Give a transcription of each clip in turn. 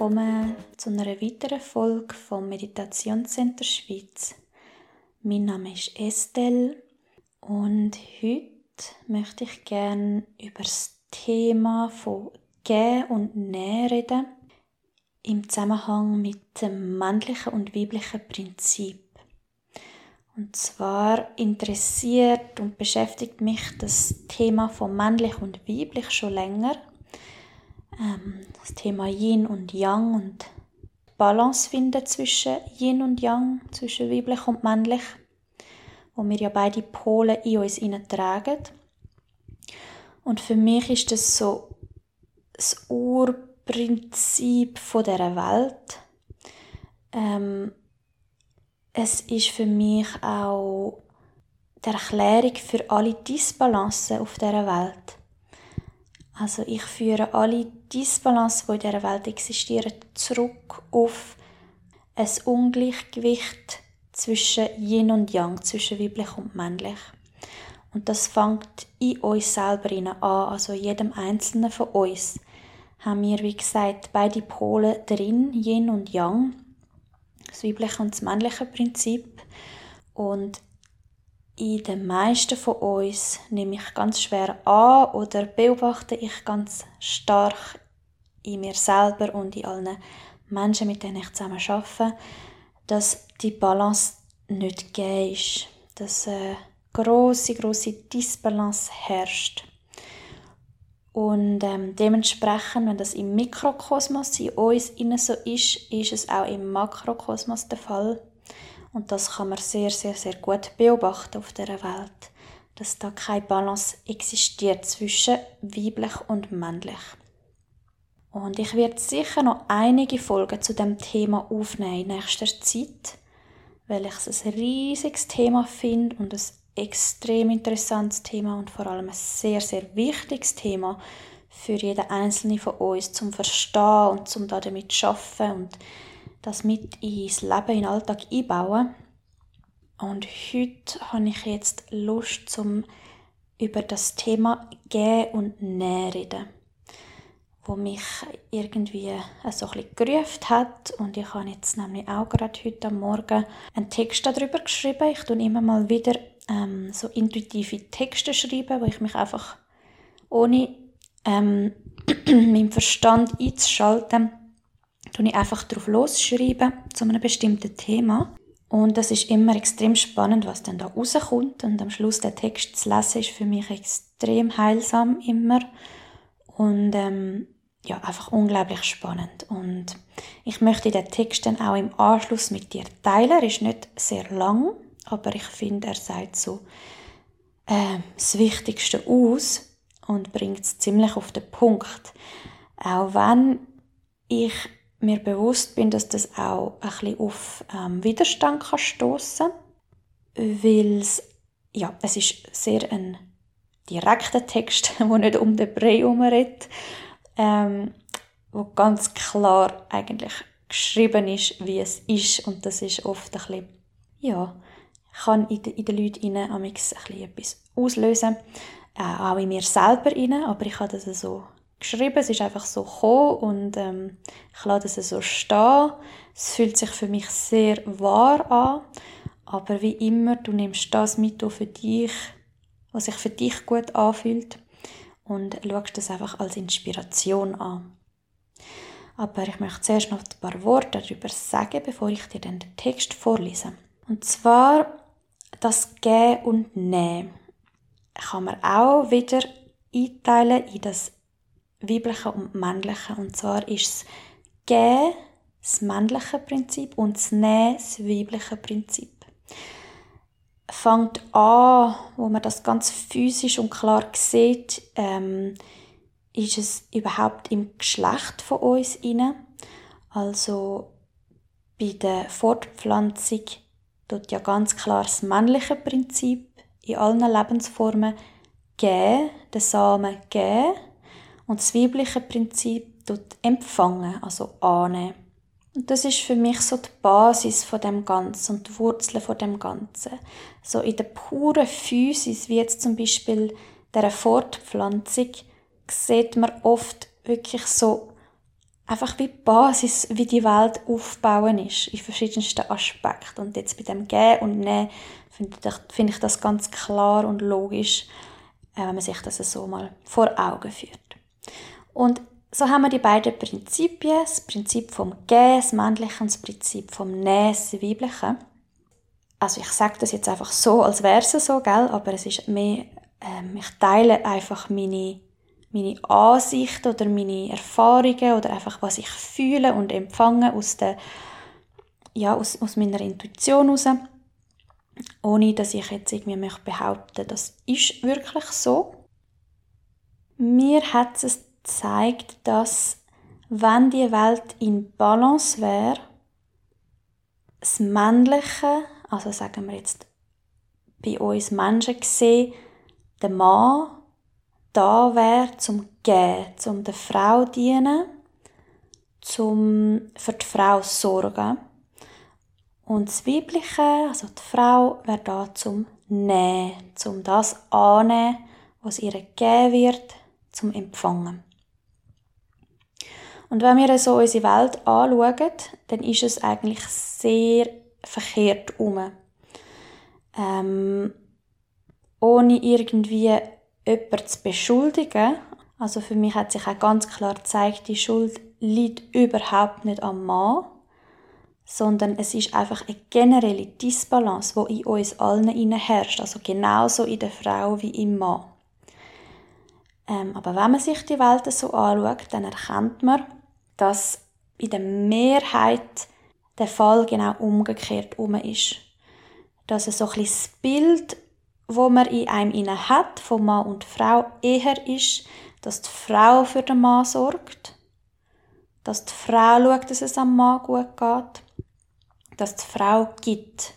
willkommen zu einer weiteren Folge vom Meditationscenter Schweiz. Mein Name ist Estelle und heute möchte ich gerne über das Thema von Gehen und Nehmen reden im Zusammenhang mit dem männlichen und weiblichen Prinzip. Und zwar interessiert und beschäftigt mich das Thema von männlich und weiblich schon länger ähm, das Thema Yin und Yang und Balance finden zwischen Yin und Yang, zwischen weiblich und männlich, wo wir ja beide Pole in uns tragen. Und für mich ist das so das Urprinzip von der Welt. Ähm, es ist für mich auch die Erklärung für alle Disbalancen auf der Welt. Also ich führe alle Disbalance, die in dieser Welt existieren, zurück auf ein Ungleichgewicht zwischen Yin und Yang, zwischen weiblich und männlich. Und das fängt in uns selber an, also jedem Einzelnen von uns haben wir, wie gesagt, beide Pole drin, Yin und Yang, das weibliche und das männliche Prinzip. Und in den meisten von uns nehme ich ganz schwer an oder beobachte ich ganz stark in mir selber und in allen Menschen, mit denen ich zusammen arbeite, dass die Balance nicht gegeben ist, dass eine grosse, grosse Disbalance herrscht. Und ähm, dementsprechend, wenn das im Mikrokosmos in uns so ist, ist es auch im Makrokosmos der Fall. Und das kann man sehr, sehr, sehr gut beobachten auf der Welt, dass da keine Balance existiert zwischen weiblich und männlich. Und ich werde sicher noch einige Folgen zu dem Thema aufnehmen in nächster Zeit, weil ich es ein riesiges Thema finde und ein extrem interessantes Thema und vor allem ein sehr, sehr wichtiges Thema für jeden Einzelnen von uns zum Verstehen und zum damit zu arbeiten und das mit ins Leben, in den Alltag einbauen. Und heute habe ich jetzt Lust, zum über das Thema Gehen und Nähen reden, wo mich irgendwie so ein gerufen hat. Und ich habe jetzt nämlich auch gerade heute Morgen einen Text darüber geschrieben. Ich tue immer mal wieder ähm, so intuitive Texte schreiben, wo ich mich einfach ohne ähm, meinen Verstand einzuschalten tue ich einfach drauf losschreiben zu einem bestimmten Thema. Und das ist immer extrem spannend, was dann da rauskommt. Und am Schluss der Text zu lesen ist für mich extrem heilsam immer. Und ähm, ja, einfach unglaublich spannend. Und ich möchte den Text dann auch im Anschluss mit dir teilen. Er ist nicht sehr lang, aber ich finde, er sagt so äh, das Wichtigste aus und bringt es ziemlich auf den Punkt. Auch wenn ich mir bewusst bin, dass das auch ein bisschen auf ähm, Widerstand kann stoßen kann, weil es, ja, es ist sehr ein direkter Text, der nicht um den Brei herumredet, ähm, wo ganz klar eigentlich geschrieben ist, wie es ist und das ist oft ein bisschen, ja, kann in, in den Leuten rein ein bisschen etwas auslösen, äh, auch in mir selber rein, aber ich habe das so geschrieben, es ist einfach so gekommen und ähm, ich lasse es so stehen. Es fühlt sich für mich sehr wahr an, aber wie immer, du nimmst das mit für dich, was sich für dich gut anfühlt und schaust das einfach als Inspiration an. Aber ich möchte zuerst noch ein paar Worte darüber sagen, bevor ich dir den Text vorlese. Und zwar das Gehen und Nehmen kann man auch wieder einteilen in das weibliche und männliche. Und zwar ist es Gehen das männliche Prinzip und das Nehmen das weibliche Prinzip. Fangt an, wo man das ganz physisch und klar sieht, ähm, ist es überhaupt im Geschlecht von uns inne. Also bei der Fortpflanzung tut ja ganz klar das männliche Prinzip in allen Lebensformen geben, den Samen geben und das weibliche Prinzip tut empfangen, also annehmen. Und das ist für mich so die Basis von dem Ganzen und die Wurzeln von dem Ganzen. So in der puren Physis, wie jetzt zum Beispiel der Fortpflanzung, sieht man oft wirklich so einfach wie die Basis, wie die Welt aufbauen ist, in verschiedensten Aspekten. Und jetzt bei dem Gehen und Nehmen finde ich, find ich das ganz klar und logisch, äh, wenn man sich das so mal vor Augen führt. Und so haben wir die beiden Prinzipien, das Prinzip vom Gehen, das und das Prinzip vom Nehmen, das Weibliche. Also ich sage das jetzt einfach so, als wäre es so, gell? aber es ist mehr, ähm, ich teile einfach meine meine Ansichten oder meine Erfahrungen oder einfach was ich fühle und empfange aus der ja aus, aus meiner Intuition heraus, ohne dass ich jetzt irgendwie möchte behaupten, das ist wirklich so. Mir hat es gezeigt, dass wenn die Welt in Balance wäre, das Männliche, also sagen wir jetzt bei uns Menschen gesehen, der Mann da wäre zum Geben, zum der Frau dienen, zum für die Frau sorgen. Und das Weibliche, also die Frau, wäre da zum Nehmen, zum das annehmen, was ihr gegeben wird, zum Empfangen. Und wenn wir so unsere Welt anschauen, dann ist es eigentlich sehr verkehrt um. Ähm, ohne irgendwie jemanden zu beschuldigen. Also für mich hat sich auch ganz klar gezeigt, die Schuld liegt überhaupt nicht am Mann, sondern es ist einfach eine generelle Disbalance, wo in uns allen herrscht, also genauso in der Frau wie im Mann. Ähm, aber wenn man sich die Welt so anschaut, dann erkennt man, dass in der Mehrheit der Fall genau umgekehrt um ist. Dass es so ein das Bild wo man in einem hat, von Mann und Frau, eher ist, dass die Frau für den Mann sorgt, dass die Frau schaut, dass es am Mann gut geht, dass die Frau gibt.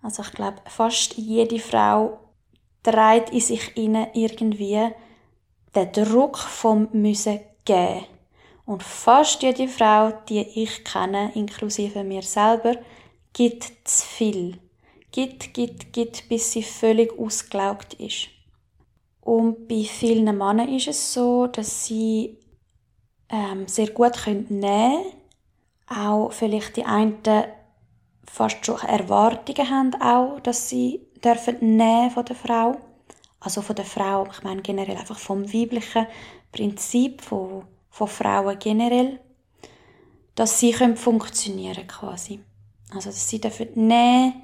Also ich glaube, fast jede Frau trägt in sich inne irgendwie den Druck vom müssen geben. Und fast jede Frau, die ich kenne, inklusive mir selber, gibt zu viel gibt, gibt, gibt, bis sie völlig ausgelaugt ist. Und bei vielen Männern ist es so, dass sie ähm, sehr gut können nehmen können. Auch vielleicht die einen fast schon Erwartungen haben, auch, dass sie dürfen nehmen von der Frau. Also von der Frau, ich meine generell einfach vom weiblichen Prinzip von, von Frauen generell, dass sie können funktionieren quasi. Also dass sie dürfen nehmen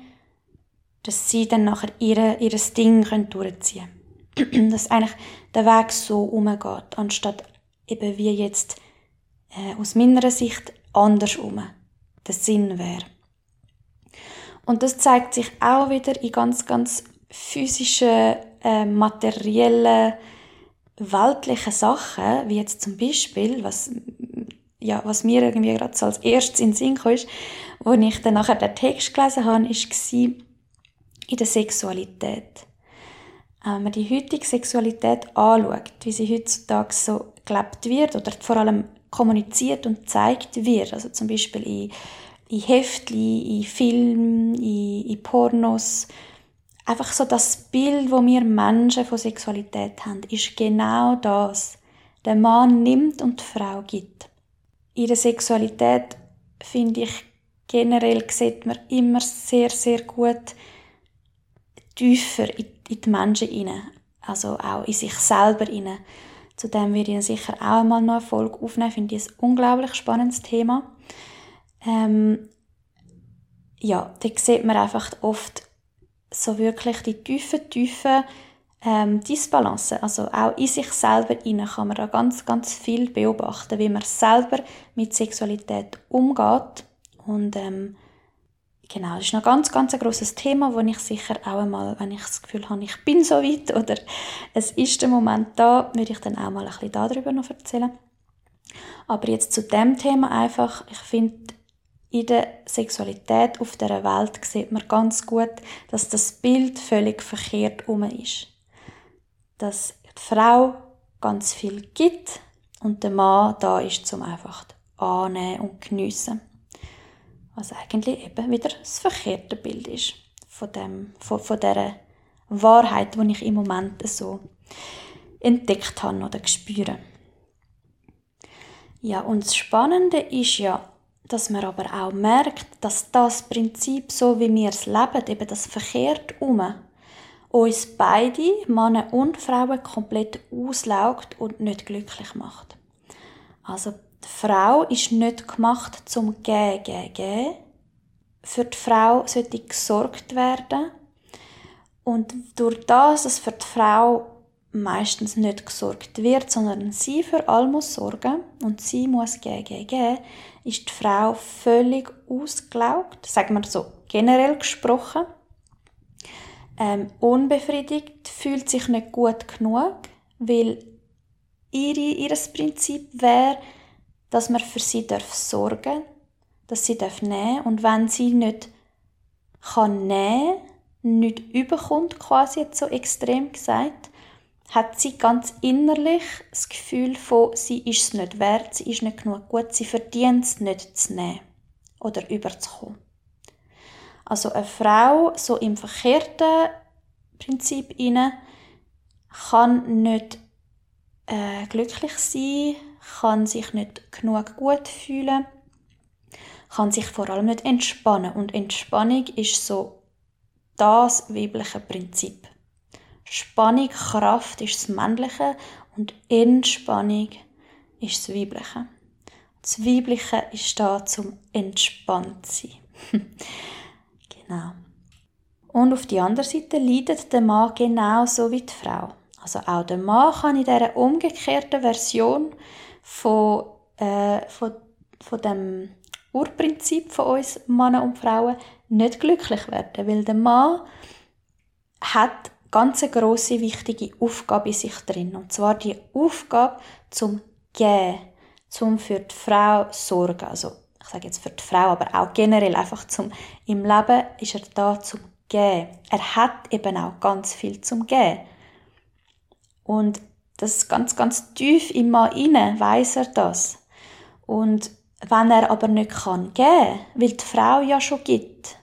dass sie dann nachher ihre, ihres Ding können durchziehen können. dass eigentlich der Weg so umgeht, anstatt eben wie jetzt äh, aus meiner Sicht andersrum der Sinn wäre. Und das zeigt sich auch wieder in ganz, ganz physischen, äh, materiellen, weltlichen Sachen, wie jetzt zum Beispiel, was, ja, was mir irgendwie gerade so als erstes in den Sinn kam, ist, wo ich dann nachher den Text gelesen habe, ist in der Sexualität. Wenn man die heutige Sexualität anschaut, wie sie heutzutage so gelebt wird oder vor allem kommuniziert und gezeigt wird, also zum Beispiel in, in Heftli, in Filmen, in, in Pornos, einfach so das Bild, wo wir Menschen von Sexualität haben, ist genau das. Der Mann nimmt und die Frau gibt. In der Sexualität finde ich generell sieht man immer sehr sehr gut tiefer in, die Menschen hinein, also auch in sich selber hinein. Zu dem werde ich sicher auch einmal noch eine Folge aufnehmen. Finde ich ein unglaublich spannendes Thema. Ähm, ja, da sieht man einfach oft so wirklich die tiefen, tiefen ähm, Disbalancen. Also auch in sich selber hinein kann man da ganz, ganz viel beobachten, wie man selber mit Sexualität umgeht und ähm, Genau, das ist noch ganz, ganz ein grosses Thema, wo ich sicher auch einmal, wenn ich das Gefühl habe, ich bin so weit oder es ist der Moment da, würde ich dann auch mal ein bisschen darüber noch erzählen. Aber jetzt zu dem Thema einfach, ich finde, in der Sexualität auf der Welt sieht man ganz gut, dass das Bild völlig verkehrt um ist. Dass die Frau ganz viel gibt und der Mann da ist, zum einfach annehmen und geniessen was eigentlich eben wieder das verkehrte Bild ist von, dem, von, von dieser Wahrheit, die ich im Moment so entdeckt habe oder spüre. Ja, und das Spannende ist ja, dass man aber auch merkt, dass das Prinzip, so wie wir es leben, eben das verkehrt um, uns beide, Männer und Frauen, komplett auslaugt und nicht glücklich macht. Also die Frau ist nicht gemacht zum Gehen, Gehen, Gehen. Für die Frau sollte gesorgt werden. Und durch das, dass für die Frau meistens nicht gesorgt wird, sondern sie für all muss sorgen und sie muss gehen, gehen, gehen, ist die Frau völlig ausgelaugt, sagen wir so generell gesprochen, ähm, unbefriedigt, fühlt sich nicht gut genug, weil ihre, ihr Prinzip wäre, dass man für sie darf sorgen, dass sie darf nehmen. Und wenn sie nicht kann nehmen, nicht überkommt quasi jetzt so extrem gesagt, hat sie ganz innerlich das Gefühl von, sie ist es nicht wert, sie ist nicht genug gut, sie verdient es nicht zu nehmen oder überzukommen. Also eine Frau so im verkehrten Prinzip inne kann nicht äh, glücklich sein, kann sich nicht genug gut fühlen, kann sich vor allem nicht entspannen und Entspannung ist so das weibliche Prinzip. Spannung, Kraft ist das Männliche und Entspannung ist das Weibliche. Das Weibliche ist da zum entspannt sein. genau. Und auf die andere Seite leidet der Mann genauso wie die Frau. Also auch der Mann kann in dieser umgekehrten Version von, äh, von, von dem Urprinzip von uns Männer und Frauen nicht glücklich werden, weil der Mann hat ganz grosse, wichtige Aufgabe in sich drin. Und zwar die Aufgabe zum Gehen, zum für die Frau sorgen. Also, ich sage jetzt für die Frau, aber auch generell einfach zum, im Leben ist er da zum Gehen. Er hat eben auch ganz viel zum Gehen. Und das ganz, ganz tief im Mann inne weiß er das. Und wenn er aber nicht kann gehen, weil die Frau ja schon gibt,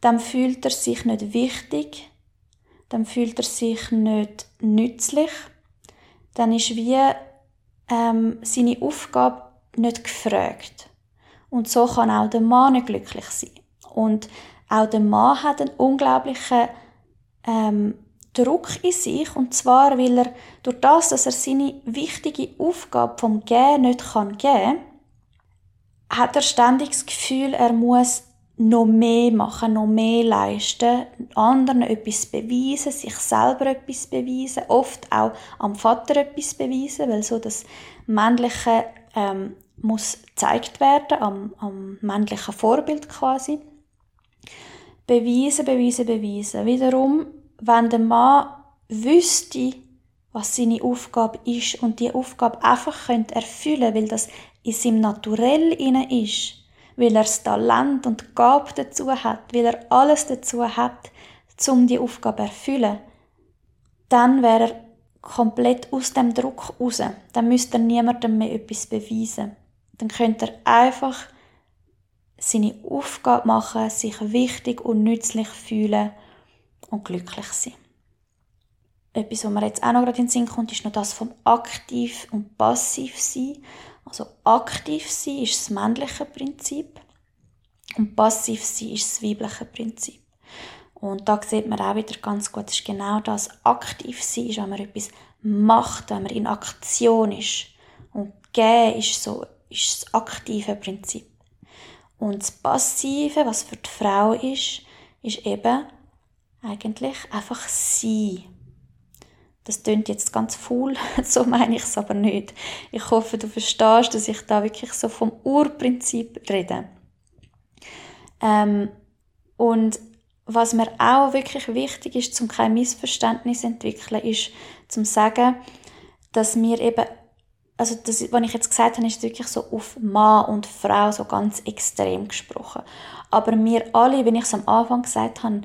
dann fühlt er sich nicht wichtig, dann fühlt er sich nicht nützlich, dann ist wie ähm, seine Aufgabe nicht gefragt. Und so kann auch der Mann nicht glücklich sein. Und auch der Mann hat einen unglaublichen ähm, Druck in sich, und zwar, weil er durch das, dass er seine wichtige Aufgabe vom Gehen nicht kann geben, hat er ständig das Gefühl, er muss noch mehr machen, noch mehr leisten, anderen etwas beweisen, sich selber etwas beweisen, oft auch am Vater etwas beweisen, weil so das Männliche ähm, muss gezeigt werden, am, am männlichen Vorbild quasi. Beweisen, beweisen, beweisen. Wiederum, wenn der Mann wüsste, was seine Aufgabe ist und die Aufgabe einfach könnte erfüllen, weil das in seinem Naturell inne ist, weil er das Talent und die Gabe dazu hat, weil er alles dazu hat, um die Aufgabe zu erfüllen, dann wäre er komplett aus dem Druck raus. Dann müsste er niemandem mehr etwas beweisen. Dann könnte er einfach seine Aufgabe machen, sich wichtig und nützlich fühlen und glücklich sein. Etwas, was mir jetzt auch noch gerade in den Sinn kommt, ist noch das vom aktiv und passiv sein. Also aktiv sein ist das männliche Prinzip und passiv sein ist das weibliche Prinzip. Und da sieht man auch wieder ganz gut, ist genau das. Aktiv sein ist, wenn man etwas macht, wenn man in Aktion ist. Und gehen ist so, ist das aktive Prinzip. Und das Passive, was für die Frau ist, ist eben eigentlich einfach sein. Das klingt jetzt ganz faul, so meine ich es aber nicht. Ich hoffe, du verstehst, dass ich da wirklich so vom Urprinzip rede. Ähm, und was mir auch wirklich wichtig ist, zum kein Missverständnis zu entwickeln, ist, zum sagen, dass wir eben, also das, was ich jetzt gesagt habe, ist wirklich so auf Mann und Frau so ganz extrem gesprochen. Aber wir alle, wenn ich es am Anfang gesagt habe,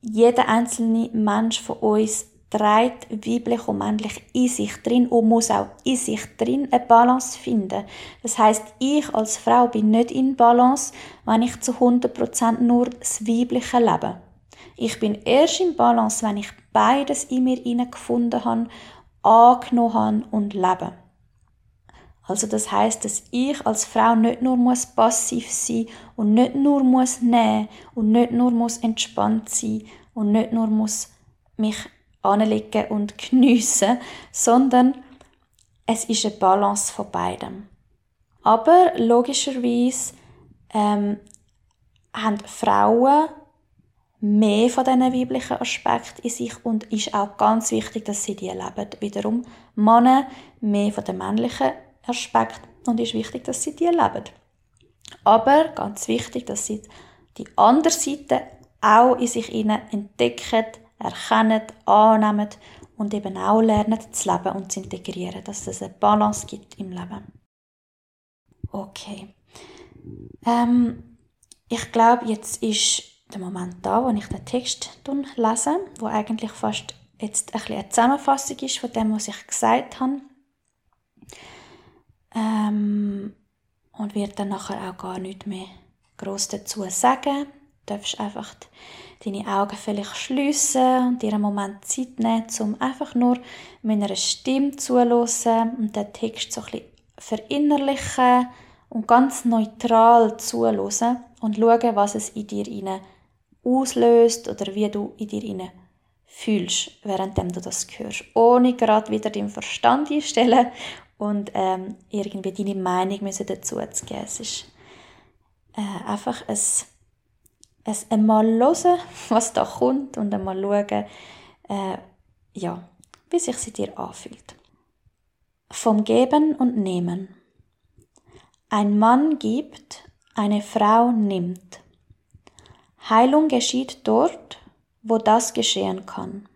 jeder einzelne Mensch von uns trägt weiblich und männlich in sich drin und muss auch in sich drin eine Balance finden. Das heißt, ich als Frau bin nicht in Balance, wenn ich zu 100% nur das Weibliche lebe. Ich bin erst in Balance, wenn ich beides in mir gefunden habe, angenommen habe und lebe. Also das heißt, dass ich als Frau nicht nur muss passiv sein und nicht nur muss nehmen und nicht nur muss entspannt sein und nicht nur muss mich anlegen und geniessen, sondern es ist eine Balance von beidem. Aber logischerweise ähm, haben Frauen mehr von diesen weiblichen Aspekten in sich und ist auch ganz wichtig, dass sie die leben. Wiederum Männer mehr von den männlichen Aspekten und ist wichtig, dass sie die leben. Aber ganz wichtig, dass sie die andere Seite auch in sich entdecken, erkennen, annehmen und eben auch lernen zu leben und zu integrieren, dass es eine Balance gibt im Leben. Okay. Ähm, ich glaube, jetzt ist der Moment da, wo ich den Text lese, wo eigentlich fast jetzt ein eine Zusammenfassung ist von dem, was ich gesagt habe. Ähm, und wird dann nachher auch gar nicht mehr groß dazu sagen. Du darfst einfach deine Augen vielleicht schliessen und dir einen Moment Zeit nehmen, um einfach nur meiner Stimme zuzuhören und den Text so ein bisschen verinnerlichen und ganz neutral zuhören und schauen, was es in dir auslöst oder wie du in dir fühlst, während du das hörst. Ohne gerade wieder deinen Verstand einstellen und ähm, irgendwie deine Meinung müssen dazu zu geben. Es ist äh, einfach ein, ein einmal hören, was da kommt und einmal schauen, äh, ja, wie sich sie dir anfühlt. Vom Geben und Nehmen. Ein Mann gibt, eine Frau nimmt. Heilung geschieht dort, wo das geschehen kann.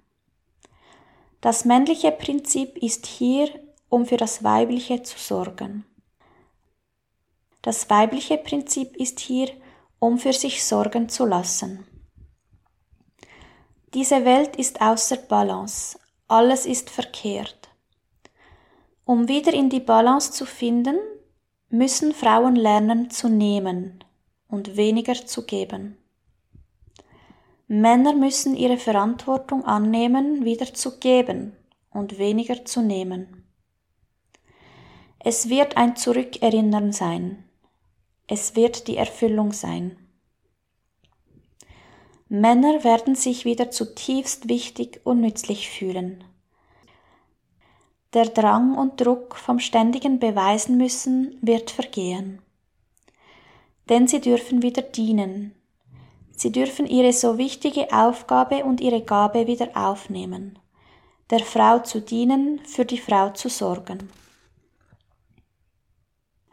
Das männliche Prinzip ist hier, um für das weibliche zu sorgen. Das weibliche Prinzip ist hier, um für sich sorgen zu lassen. Diese Welt ist außer Balance, alles ist verkehrt. Um wieder in die Balance zu finden, müssen Frauen lernen zu nehmen und weniger zu geben. Männer müssen ihre Verantwortung annehmen, wieder zu geben und weniger zu nehmen. Es wird ein Zurückerinnern sein. Es wird die Erfüllung sein. Männer werden sich wieder zutiefst wichtig und nützlich fühlen. Der Drang und Druck vom ständigen Beweisen müssen wird vergehen. Denn sie dürfen wieder dienen, Sie dürfen ihre so wichtige Aufgabe und ihre Gabe wieder aufnehmen, der Frau zu dienen, für die Frau zu sorgen.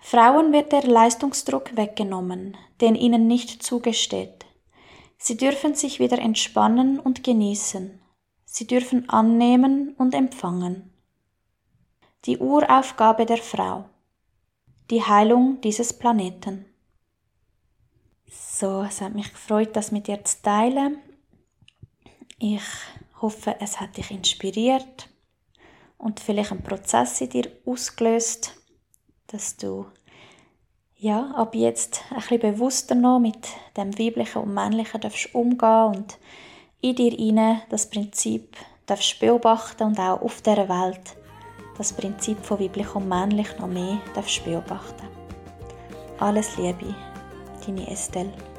Frauen wird der Leistungsdruck weggenommen, den ihnen nicht zugesteht. Sie dürfen sich wieder entspannen und genießen. Sie dürfen annehmen und empfangen. Die Uraufgabe der Frau. Die Heilung dieses Planeten. So, es hat mich gefreut, das mit dir zu teilen. Ich hoffe, es hat dich inspiriert und vielleicht einen Prozess in dir ausgelöst, dass du ja, ab jetzt ein bisschen bewusster noch mit dem Weiblichen und Männlichen darfst umgehen und in dir inne das Prinzip darfst beobachten und auch auf der Welt das Prinzip von weiblich und männlich noch mehr darfst beobachten. Alles Liebe. Tini Estelle.